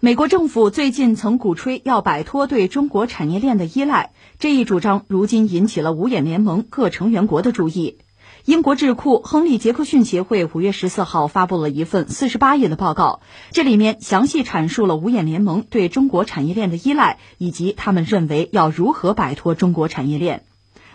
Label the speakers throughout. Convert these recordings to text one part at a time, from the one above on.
Speaker 1: 美国政府最近曾鼓吹要摆脱对中国产业链的依赖，这一主张如今引起了五眼联盟各成员国的注意。英国智库亨利·杰克逊协会五月十四号发布了一份四十八页的报告，这里面详细阐述了五眼联盟对中国产业链的依赖，以及他们认为要如何摆脱中国产业链。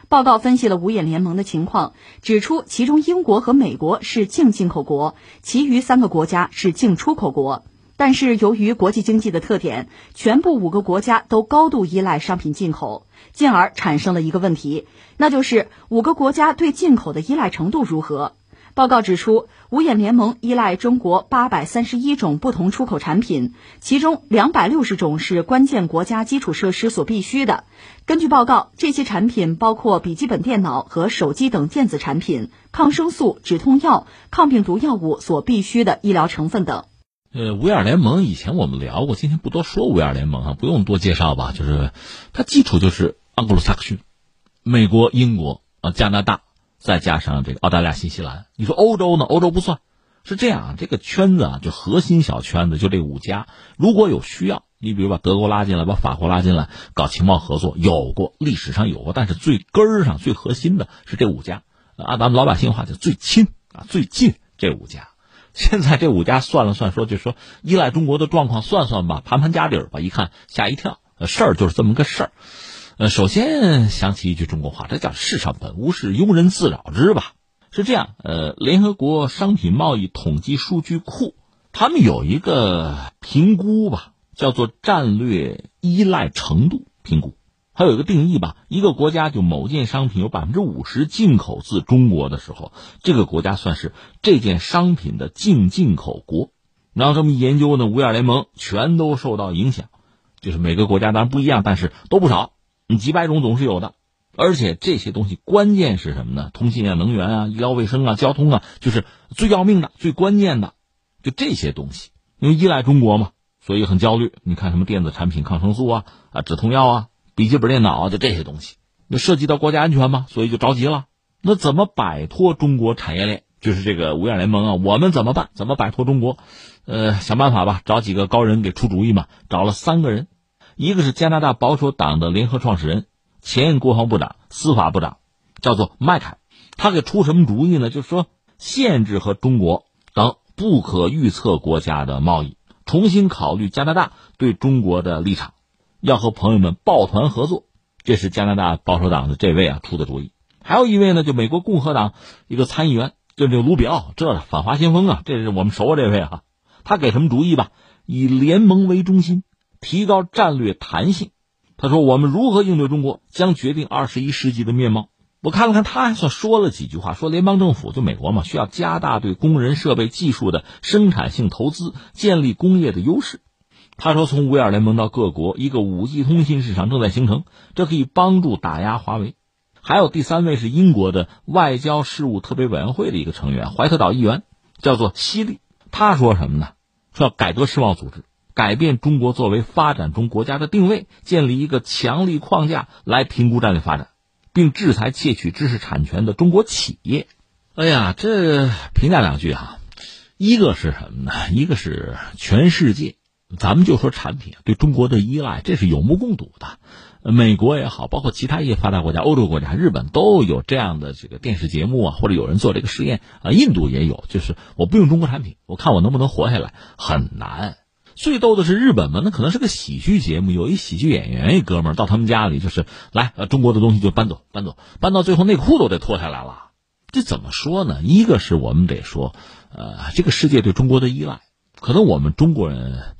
Speaker 1: 报告分析了五眼联盟的情况，指出其中英国和美国是净进口国，其余三个国家是净出口国。但是，由于国际经济的特点，全部五个国家都高度依赖商品进口，进而产生了一个问题，那就是五个国家对进口的依赖程度如何。报告指出，五眼联盟依赖中国八百三十一种不同出口产品，其中两百六十种是关键国家基础设施所必须的。根据报告，这些产品包括笔记本电脑和手机等电子产品、抗生素、止痛药、抗病毒药物所必需的医疗成分等。
Speaker 2: 呃，五眼联盟以前我们聊过，今天不多说五眼联盟啊，不用多介绍吧？就是它基础就是盎格鲁撒克逊，美国、英国啊、加拿大，再加上这个澳大利亚、新西兰。你说欧洲呢？欧洲不算，是这样，这个圈子啊，就核心小圈子就这五家。如果有需要，你比如把德国拉进来，把法国拉进来，搞情报合作，有过历史上有过，但是最根儿上、最核心的是这五家。按咱们老百姓话，就最亲啊、最近这五家。现在这五家算了算，说就说依赖中国的状况算算吧，盘盘家底儿吧，一看吓一跳，事儿就是这么个事儿。呃，首先想起一句中国话，这叫“世上本无事，庸人自扰之”吧。是这样，呃，联合国商品贸易统计数据库他们有一个评估吧，叫做战略依赖程度评估。还有一个定义吧，一个国家就某件商品有百分之五十进口自中国的时候，这个国家算是这件商品的净进口国。然后这么一研究呢，五眼联盟全都受到影响，就是每个国家当然不一样，但是都不少，你几百种总是有的。而且这些东西关键是什么呢？通信啊、能源啊、医疗卫生啊、交通啊，就是最要命的、最关键的，就这些东西，因为依赖中国嘛，所以很焦虑。你看什么电子产品、抗生素啊、啊止痛药啊。笔记本电脑啊就这些东西，那涉及到国家安全嘛，所以就着急了。那怎么摆脱中国产业链？就是这个五眼联盟啊，我们怎么办？怎么摆脱中国？呃，想办法吧，找几个高人给出主意嘛。找了三个人，一个是加拿大保守党的联合创始人、前国防部长、司法部长，叫做麦凯。他给出什么主意呢？就是说限制和中国等不可预测国家的贸易，重新考虑加拿大对中国的立场。要和朋友们抱团合作，这是加拿大保守党的这位啊出的主意。还有一位呢，就美国共和党一个参议员，就这个卢比奥，这反华先锋啊，这是我们熟这位啊。他给什么主意吧？以联盟为中心，提高战略弹性。他说：“我们如何应对中国，将决定二十一世纪的面貌。”我看了看，他还算说了几句话，说联邦政府就美国嘛，需要加大对工人、设备、技术的生产性投资，建立工业的优势。他说：“从五眼联盟到各国，一个五 G 通信市场正在形成，这可以帮助打压华为。”还有第三位是英国的外交事务特别委员会的一个成员，怀特岛议员，叫做希利。他说什么呢？说要改革世贸组织，改变中国作为发展中国家的定位，建立一个强力框架来评估战略发展，并制裁窃取知识产权的中国企业。哎呀，这评价两句哈，一个是什么呢？一个是全世界。咱们就说产品对中国的依赖，这是有目共睹的。美国也好，包括其他一些发达国家、欧洲国家、日本都有这样的这个电视节目啊，或者有人做这个实验啊。印度也有，就是我不用中国产品，我看我能不能活下来，很难。最逗的是日本嘛，那可能是个喜剧节目，有一喜剧演员一哥们儿到他们家里，就是来中国的东西就搬走，搬走，搬到最后内裤都得脱下来了。这怎么说呢？一个是我们得说，呃，这个世界对中国的依赖，可能我们中国人。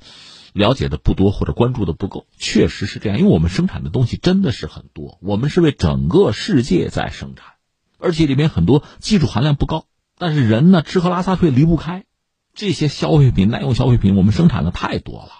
Speaker 2: 了解的不多或者关注的不够，确实是这样。因为我们生产的东西真的是很多，我们是为整个世界在生产，而且里面很多技术含量不高。但是人呢，吃喝拉撒睡离不开这些消费品、耐用消费品，我们生产的太多了。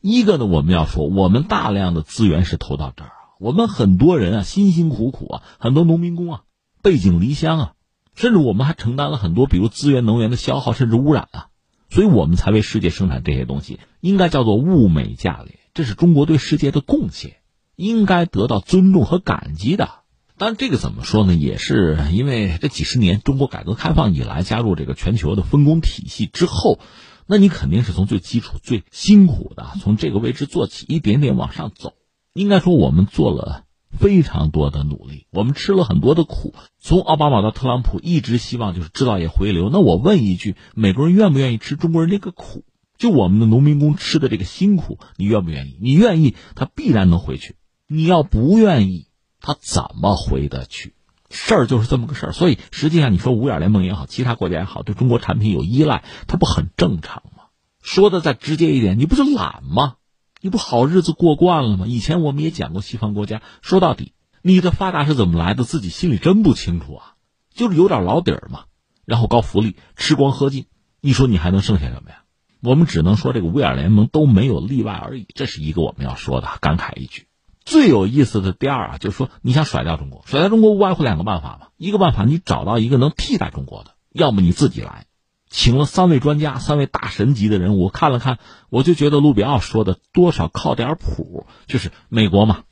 Speaker 2: 一个呢，我们要说，我们大量的资源是投到这儿啊，我们很多人啊，辛辛苦苦啊，很多农民工啊，背井离乡啊，甚至我们还承担了很多，比如资源、能源的消耗，甚至污染啊。所以我们才为世界生产这些东西，应该叫做物美价廉，这是中国对世界的贡献，应该得到尊重和感激的。但这个怎么说呢？也是因为这几十年中国改革开放以来加入这个全球的分工体系之后，那你肯定是从最基础、最辛苦的，从这个位置做起，一点点往上走。应该说，我们做了非常多的努力，我们吃了很多的苦。从奥巴马到特朗普，一直希望就是制造业回流。那我问一句，美国人愿不愿意吃中国人这个苦？就我们的农民工吃的这个辛苦，你愿不愿意？你愿意，他必然能回去；你要不愿意，他怎么回得去？事儿就是这么个事儿。所以，实际上你说五眼联盟也好，其他国家也好，对中国产品有依赖，它不很正常吗？说的再直接一点，你不是懒吗？你不好日子过惯了吗？以前我们也讲过，西方国家说到底，你的发达是怎么来的，自己心里真不清楚啊，就是有点老底儿嘛，然后高福利，吃光喝尽，你说你还能剩下什么呀？我们只能说这个五眼联盟都没有例外而已，这是一个我们要说的，感慨一句。最有意思的第二啊，就是说你想甩掉中国，甩掉中国无外乎两个办法嘛，一个办法你找到一个能替代中国的，要么你自己来。请了三位专家，三位大神级的人物，我看了看，我就觉得卢比奥说的多少靠点谱，就是美国嘛，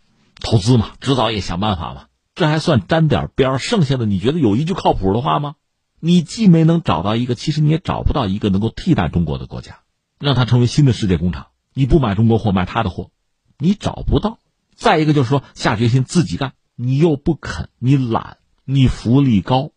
Speaker 2: 投资嘛，制造业想办法嘛，这还算沾点边剩下的你觉得有一句靠谱的话吗？你既没能找到一个，其实你也找不到一个能够替代中国的国家，让它成为新的世界工厂。你不买中国货，买他的货，你找不到。再一个就是说，下决心自己干，你又不肯，你懒，你福利高，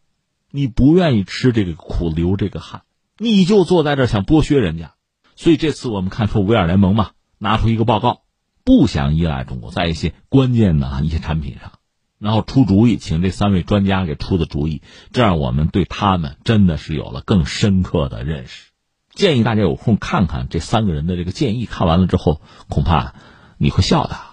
Speaker 2: 你不愿意吃这个苦，流这个汗。你就坐在这想剥削人家，所以这次我们看出五眼联盟嘛，拿出一个报告，不想依赖中国，在一些关键的一些产品上，然后出主意，请这三位专家给出的主意，这样我们对他们真的是有了更深刻的认识。建议大家有空看看这三个人的这个建议，看完了之后，恐怕你会笑的。